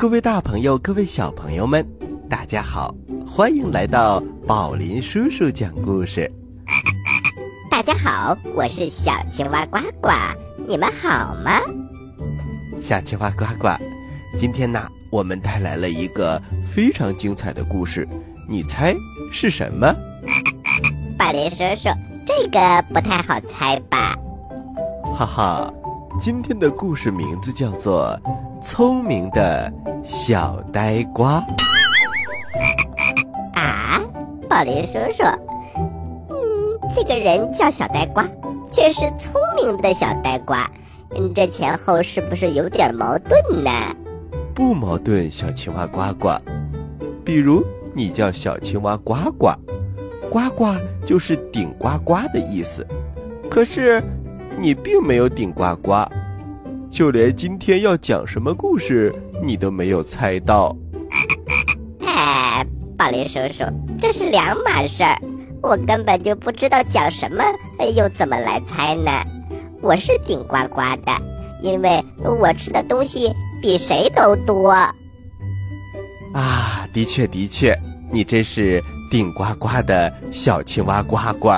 各位大朋友，各位小朋友们，大家好，欢迎来到宝林叔叔讲故事。大家好，我是小青蛙呱呱，你们好吗？小青蛙呱呱，今天呢，我们带来了一个非常精彩的故事，你猜是什么？宝林叔叔，这个不太好猜吧？哈哈，今天的故事名字叫做《聪明的小呆瓜》。啊，宝林叔叔，嗯，这个人叫小呆瓜，却是聪明的小呆瓜，嗯，这前后是不是有点矛盾呢？不矛盾，小青蛙呱呱。比如你叫小青蛙呱呱，呱呱就是顶呱呱的意思，可是。你并没有顶呱呱，就连今天要讲什么故事，你都没有猜到。哎，宝林叔叔，这是两码事儿，我根本就不知道讲什么，又怎么来猜呢？我是顶呱呱的，因为我吃的东西比谁都多。啊，的确的确，你真是顶呱呱的小青蛙呱呱。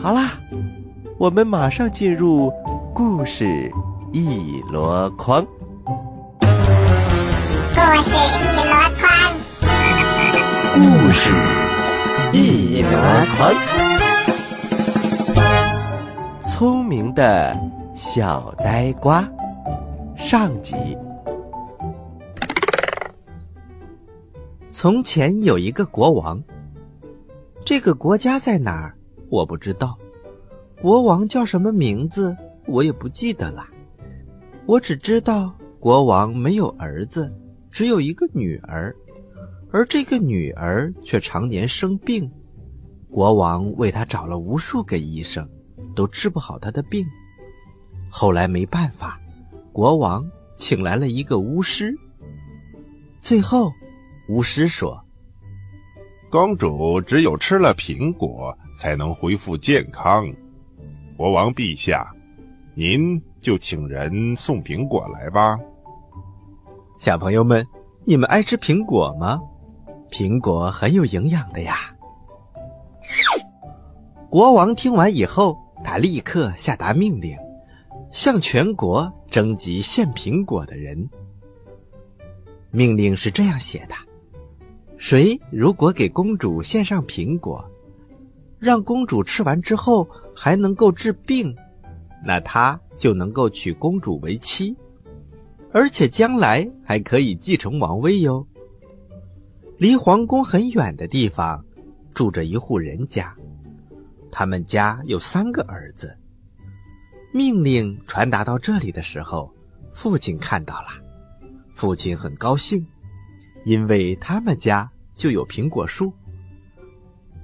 好啦。我们马上进入故事一箩筐。故事一箩筐，故事一箩筐。聪明的小呆瓜，上集。从前有一个国王，这个国家在哪儿？我不知道。国王叫什么名字？我也不记得了。我只知道国王没有儿子，只有一个女儿，而这个女儿却常年生病。国王为她找了无数个医生，都治不好她的病。后来没办法，国王请来了一个巫师。最后，巫师说：“公主只有吃了苹果，才能恢复健康。”国王陛下，您就请人送苹果来吧。小朋友们，你们爱吃苹果吗？苹果很有营养的呀。国王听完以后，他立刻下达命令，向全国征集献苹果的人。命令是这样写的：谁如果给公主献上苹果，让公主吃完之后。还能够治病，那他就能够娶公主为妻，而且将来还可以继承王位哟。离皇宫很远的地方，住着一户人家，他们家有三个儿子。命令传达到这里的时候，父亲看到了，父亲很高兴，因为他们家就有苹果树。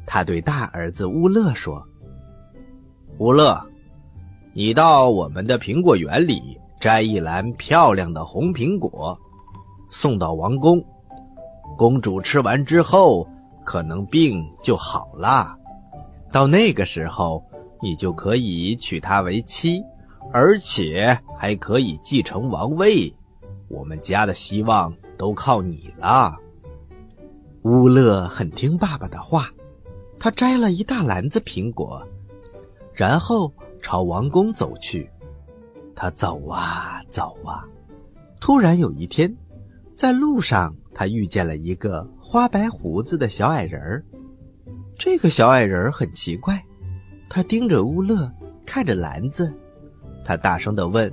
他对大儿子乌勒说。乌勒，你到我们的苹果园里摘一篮漂亮的红苹果，送到王宫。公主吃完之后，可能病就好了。到那个时候，你就可以娶她为妻，而且还可以继承王位。我们家的希望都靠你了。乌勒很听爸爸的话，他摘了一大篮子苹果。然后朝王宫走去，他走啊走啊，突然有一天，在路上他遇见了一个花白胡子的小矮人。这个小矮人很奇怪，他盯着乌勒，看着篮子，他大声的问：“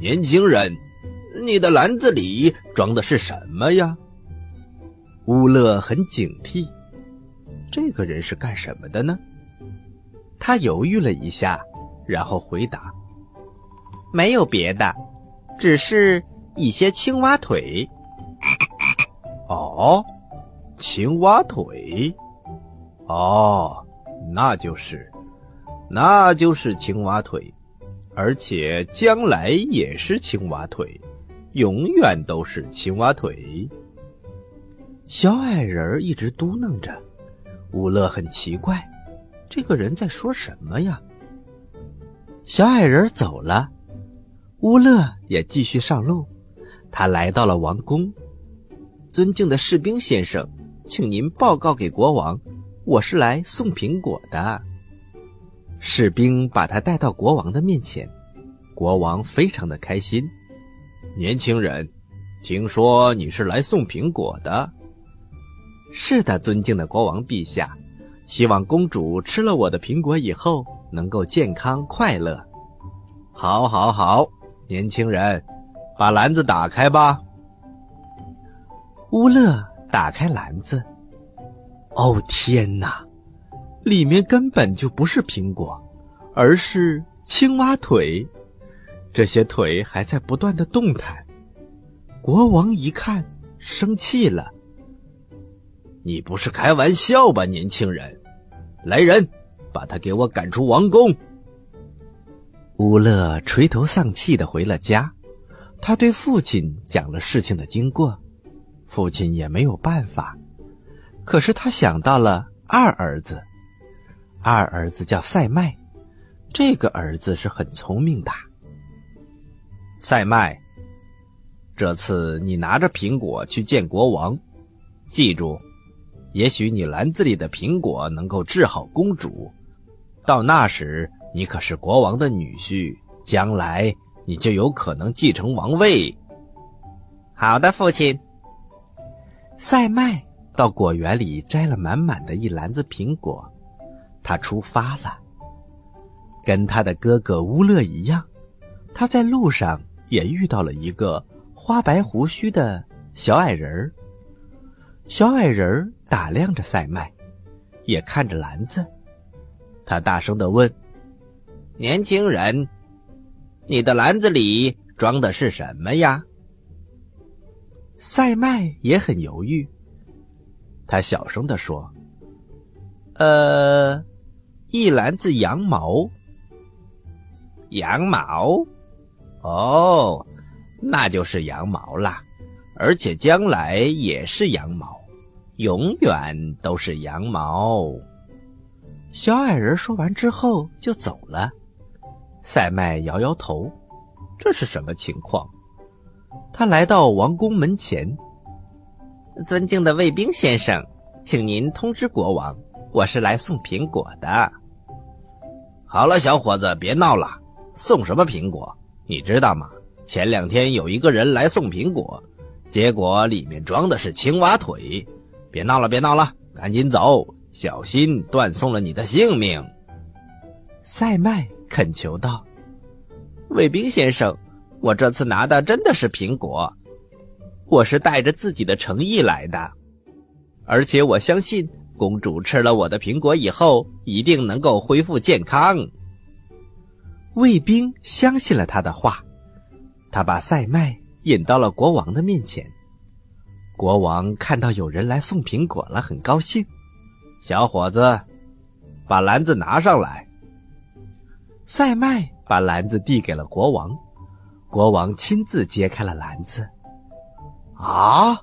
年轻人，你的篮子里装的是什么呀？”乌勒很警惕，这个人是干什么的呢？他犹豫了一下，然后回答：“没有别的，只是一些青蛙腿。”哦，青蛙腿？哦，那就是，那就是青蛙腿，而且将来也是青蛙腿，永远都是青蛙腿。小矮人一直嘟囔着，乌勒很奇怪。这个人在说什么呀？小矮人走了，乌勒也继续上路。他来到了王宫。尊敬的士兵先生，请您报告给国王，我是来送苹果的。士兵把他带到国王的面前，国王非常的开心。年轻人，听说你是来送苹果的？是的，尊敬的国王陛下，希望公主吃了我的苹果以后能够健康快乐。好，好，好，年轻人，把篮子打开吧。乌勒打开篮子，哦天哪，里面根本就不是苹果，而是青蛙腿。这些腿还在不断的动弹。国王一看，生气了：“你不是开玩笑吧，年轻人？来人，把他给我赶出王宫！”乌勒垂头丧气的回了家，他对父亲讲了事情的经过。父亲也没有办法，可是他想到了二儿子，二儿子叫赛麦，这个儿子是很聪明的。赛麦，这次你拿着苹果去见国王，记住，也许你篮子里的苹果能够治好公主，到那时你可是国王的女婿，将来你就有可能继承王位。好的，父亲。塞麦到果园里摘了满满的一篮子苹果，他出发了。跟他的哥哥乌勒一样，他在路上也遇到了一个花白胡须的小矮人儿。小矮人打量着赛麦，也看着篮子，他大声的问：“年轻人，你的篮子里装的是什么呀？”赛麦也很犹豫，他小声的说：“呃，一篮子羊毛。羊毛？哦，那就是羊毛啦，而且将来也是羊毛，永远都是羊毛。”小矮人说完之后就走了。塞麦摇摇头，这是什么情况？他来到王宫门前。尊敬的卫兵先生，请您通知国王，我是来送苹果的。好了，小伙子，别闹了。送什么苹果？你知道吗？前两天有一个人来送苹果，结果里面装的是青蛙腿。别闹了，别闹了，赶紧走，小心断送了你的性命。塞麦恳求道：“卫兵先生。”我这次拿的真的是苹果，我是带着自己的诚意来的，而且我相信公主吃了我的苹果以后一定能够恢复健康。卫兵相信了他的话，他把赛麦引到了国王的面前。国王看到有人来送苹果了，很高兴。小伙子，把篮子拿上来。赛麦把篮子递给了国王。国王亲自揭开了篮子。啊，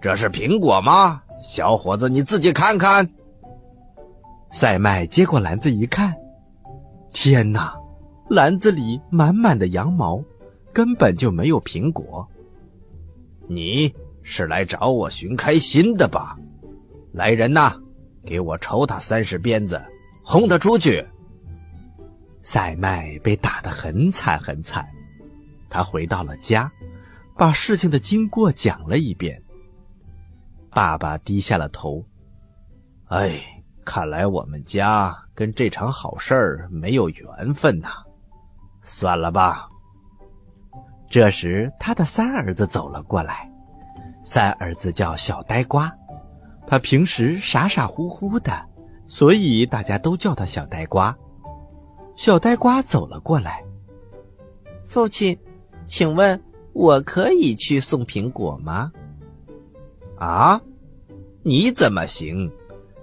这是苹果吗？小伙子，你自己看看。赛麦接过篮子一看，天哪，篮子里满满的羊毛，根本就没有苹果。你是来找我寻开心的吧？来人呐，给我抽他三十鞭子，轰他出去。赛麦被打得很惨很惨。他回到了家，把事情的经过讲了一遍。爸爸低下了头。哎，看来我们家跟这场好事儿没有缘分呐。算了吧。这时，他的三儿子走了过来。三儿子叫小呆瓜，他平时傻傻乎乎的，所以大家都叫他小呆瓜。小呆瓜走了过来，父亲。请问，我可以去送苹果吗？啊，你怎么行？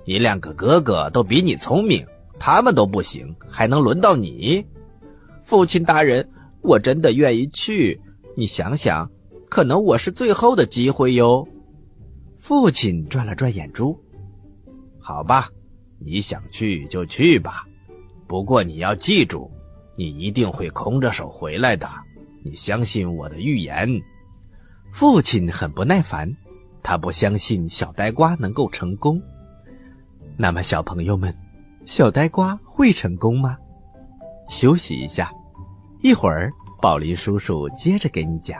你两个哥哥都比你聪明，他们都不行，还能轮到你？父亲大人，我真的愿意去。你想想，可能我是最后的机会哟。父亲转了转眼珠。好吧，你想去就去吧，不过你要记住，你一定会空着手回来的。你相信我的预言，父亲很不耐烦，他不相信小呆瓜能够成功。那么，小朋友们，小呆瓜会成功吗？休息一下，一会儿宝林叔叔接着给你讲。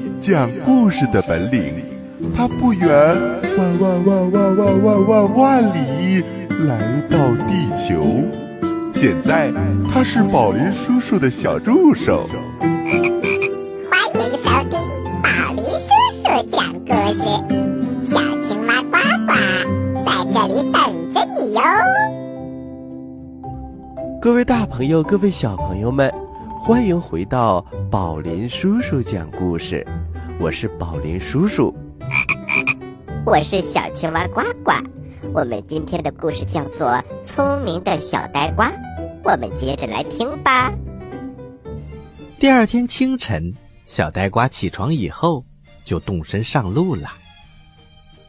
讲故事的本领，他不远万万万万万万万万里来到地球。现在他是宝林叔叔的小助手。欢迎收听宝林叔叔讲故事，小青蛙呱呱在这里等着你哟。各位大朋友，各位小朋友们，欢迎回到宝林叔叔讲故事。我是宝林叔叔，我是小青蛙呱呱。我们今天的故事叫做《聪明的小呆瓜》，我们接着来听吧。第二天清晨，小呆瓜起床以后就动身上路了。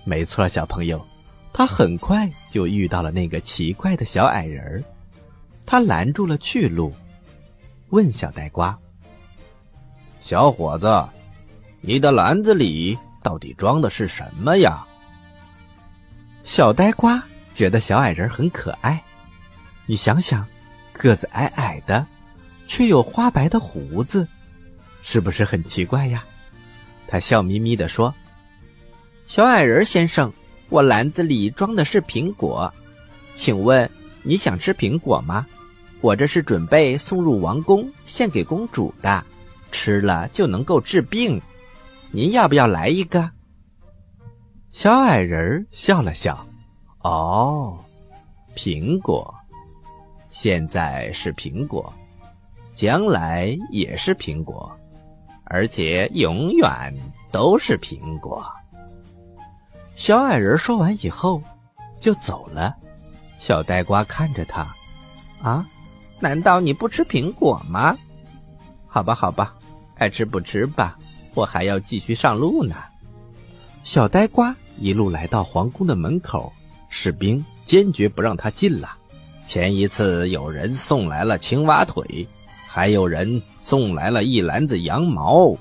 没错，小朋友，他很快就遇到了那个奇怪的小矮人儿，他拦住了去路，问小呆瓜：“小伙子。”你的篮子里到底装的是什么呀？小呆瓜觉得小矮人很可爱。你想想，个子矮矮的，却有花白的胡子，是不是很奇怪呀？他笑眯眯的说：“小矮人先生，我篮子里装的是苹果，请问你想吃苹果吗？我这是准备送入王宫献给公主的，吃了就能够治病。”您要不要来一个？小矮人笑了笑，哦，苹果，现在是苹果，将来也是苹果，而且永远都是苹果。小矮人说完以后，就走了。小呆瓜看着他，啊，难道你不吃苹果吗？好吧，好吧，爱吃不吃吧。我还要继续上路呢。小呆瓜一路来到皇宫的门口，士兵坚决不让他进了。前一次有人送来了青蛙腿，还有人送来了一篮子羊毛。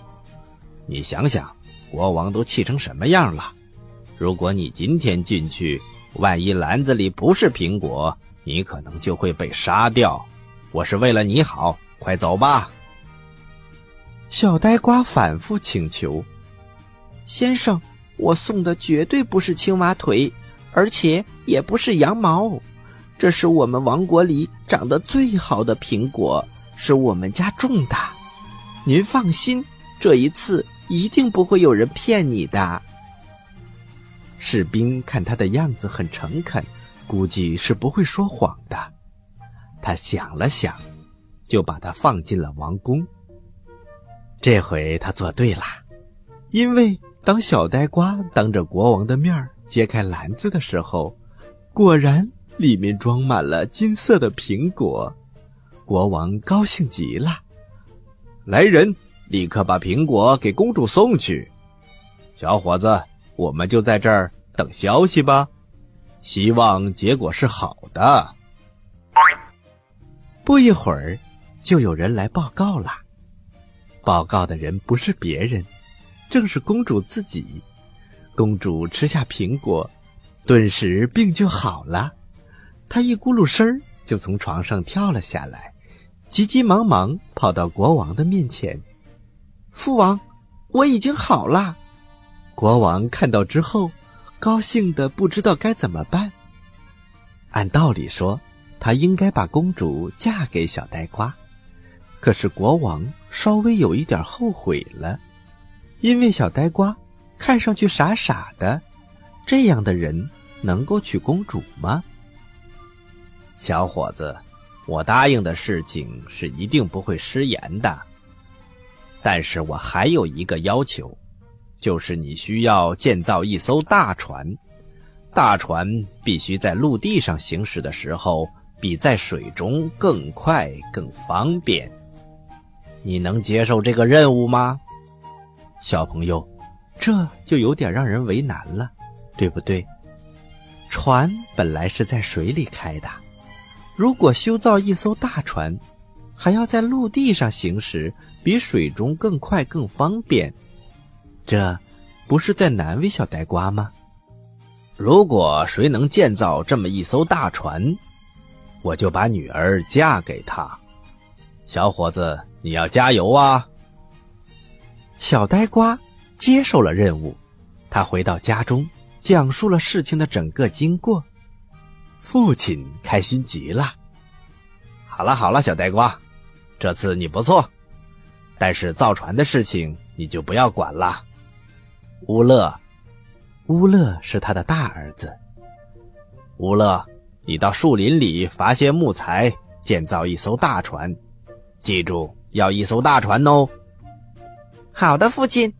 你想想，国王都气成什么样了？如果你今天进去，万一篮子里不是苹果，你可能就会被杀掉。我是为了你好，快走吧。小呆瓜反复请求：“先生，我送的绝对不是青蛙腿，而且也不是羊毛，这是我们王国里长得最好的苹果，是我们家种的。您放心，这一次一定不会有人骗你的。”士兵看他的样子很诚恳，估计是不会说谎的。他想了想，就把他放进了王宫。这回他做对了，因为当小呆瓜当着国王的面揭开篮子的时候，果然里面装满了金色的苹果。国王高兴极了，来人，立刻把苹果给公主送去。小伙子，我们就在这儿等消息吧，希望结果是好的。不一会儿，就有人来报告了。报告的人不是别人，正是公主自己。公主吃下苹果，顿时病就好了。她一咕噜声儿就从床上跳了下来，急急忙忙跑到国王的面前。父王，我已经好了。国王看到之后，高兴的不知道该怎么办。按道理说，他应该把公主嫁给小呆瓜，可是国王稍微有一点后悔了，因为小呆瓜。看上去傻傻的，这样的人能够娶公主吗？小伙子，我答应的事情是一定不会食言的。但是我还有一个要求，就是你需要建造一艘大船，大船必须在陆地上行驶的时候比在水中更快更方便。你能接受这个任务吗，小朋友？这就有点让人为难了，对不对？船本来是在水里开的，如果修造一艘大船，还要在陆地上行驶，比水中更快更方便，这不是在难为小呆瓜吗？如果谁能建造这么一艘大船，我就把女儿嫁给他。小伙子，你要加油啊！小呆瓜。接受了任务，他回到家中，讲述了事情的整个经过。父亲开心极了。好了好了，小呆瓜，这次你不错，但是造船的事情你就不要管了。乌勒，乌勒是他的大儿子。乌勒，你到树林里伐些木材，建造一艘大船。记住，要一艘大船哦。好的，父亲。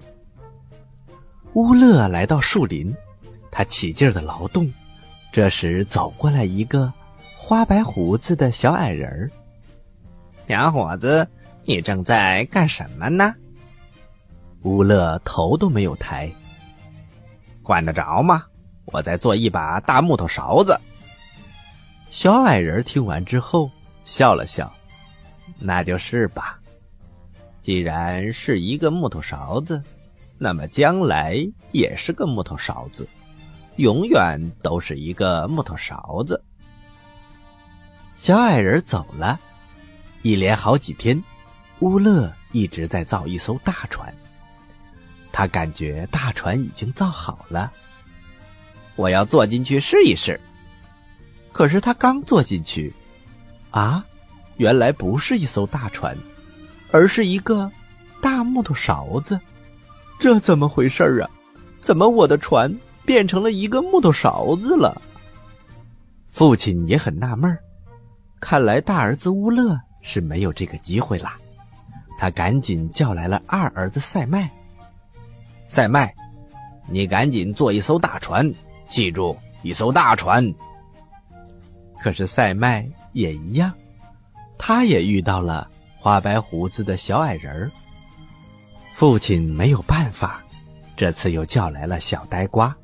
乌勒来到树林，他起劲的劳动。这时走过来一个花白胡子的小矮人儿。小伙子，你正在干什么呢？乌勒头都没有抬。管得着吗？我在做一把大木头勺子。小矮人听完之后笑了笑：“那就是吧。既然是一个木头勺子。”那么将来也是个木头勺子，永远都是一个木头勺子。小矮人走了，一连好几天，乌勒一直在造一艘大船。他感觉大船已经造好了，我要坐进去试一试。可是他刚坐进去，啊，原来不是一艘大船，而是一个大木头勺子。这怎么回事啊？怎么我的船变成了一个木头勺子了？父亲也很纳闷看来大儿子乌勒是没有这个机会了。他赶紧叫来了二儿子赛麦。赛麦，你赶紧做一艘大船，记住，一艘大船。可是赛麦也一样，他也遇到了花白胡子的小矮人儿。父亲没有办法，这次又叫来了小呆瓜。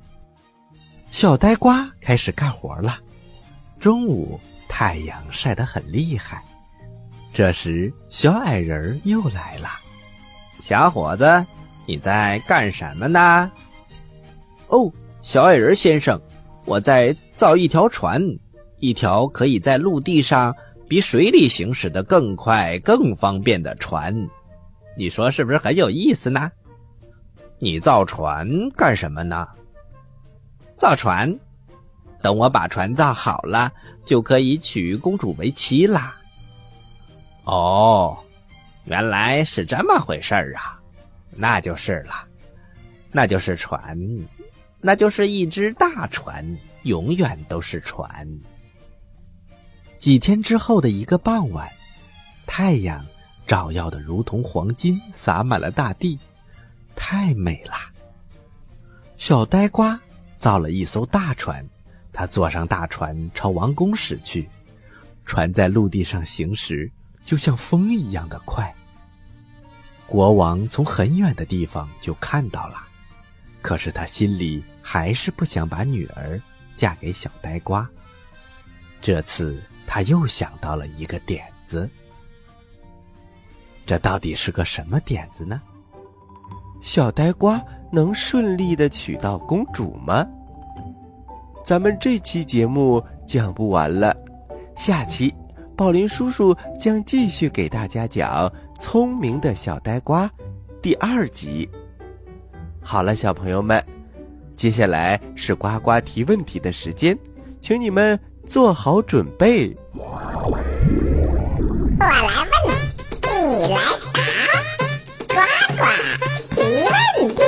小呆瓜开始干活了。中午太阳晒得很厉害，这时小矮人又来了。小伙子，你在干什么呢？哦，小矮人先生，我在造一条船，一条可以在陆地上比水里行驶的更快、更方便的船。你说是不是很有意思呢？你造船干什么呢？造船，等我把船造好了，就可以娶公主为妻啦。哦，原来是这么回事儿啊！那就是了，那就是船，那就是一只大船，永远都是船。几天之后的一个傍晚，太阳。照耀的如同黄金，洒满了大地，太美了。小呆瓜造了一艘大船，他坐上大船朝王宫驶去。船在陆地上行驶，就像风一样的快。国王从很远的地方就看到了，可是他心里还是不想把女儿嫁给小呆瓜。这次他又想到了一个点子，这到底是个什么点子呢？小呆瓜能顺利的娶到公主吗？咱们这期节目讲不完了，下期宝林叔叔将继续给大家讲《聪明的小呆瓜》第二集。好了，小朋友们，接下来是呱呱提问题的时间，请你们做好准备。我来问，你来答，呱呱提问题。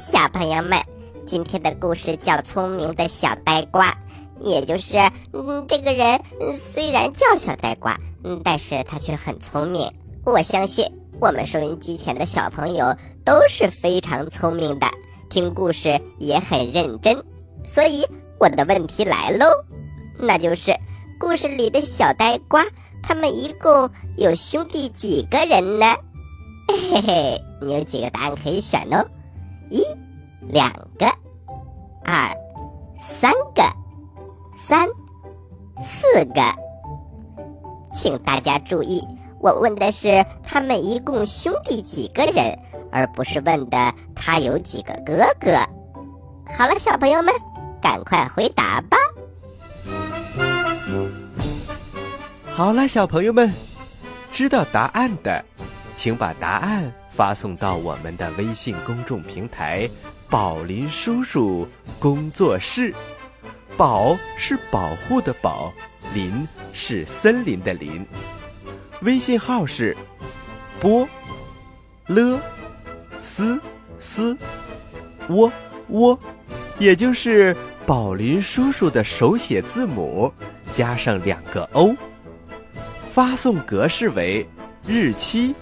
小朋友们，今天的故事叫《聪明的小呆瓜》，也就是，嗯，这个人嗯虽然叫小呆瓜，嗯，但是他却很聪明。我相信我们收音机前的小朋友都是非常聪明的，听故事也很认真。所以我的问题来喽，那就是故事里的小呆瓜，他们一共有兄弟几个人呢？嘿嘿嘿，你有几个答案可以选哦？一、两个，二、三个，三、四个。请大家注意，我问的是他们一共兄弟几个人，而不是问的他有几个哥哥。好了，小朋友们，赶快回答吧。好了，小朋友们，知道答案的，请把答案发送到我们的微信公众平台“宝林叔叔工作室”。宝是保护的宝，林是森林的林。微信号是波了斯斯窝窝，也就是宝林叔叔的手写字母加上两个 O。发送格式为日期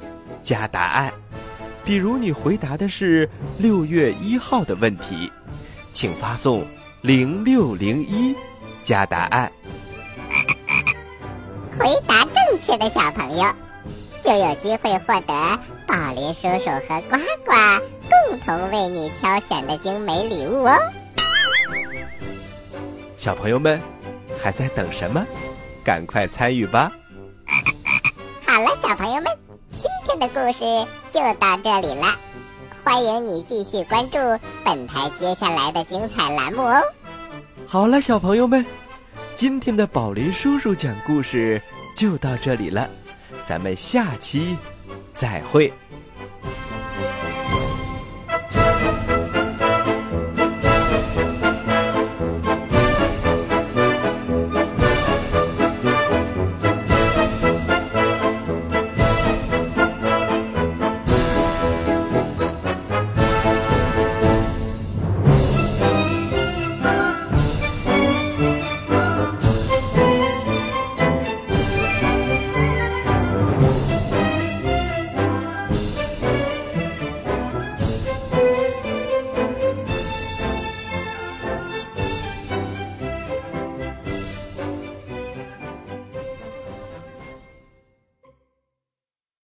加答案。比如你回答的是六月一号的问题，请发送零六零一加答案。回答正确的小朋友，就有机会获得宝林叔叔和呱呱共同为你挑选的精美礼物哦。小朋友们，还在等什么？赶快参与吧！好了，小朋友们，今天的故事就到这里了。欢迎你继续关注本台接下来的精彩栏目哦。好了，小朋友们，今天的宝林叔叔讲故事就到这里了，咱们下期再会。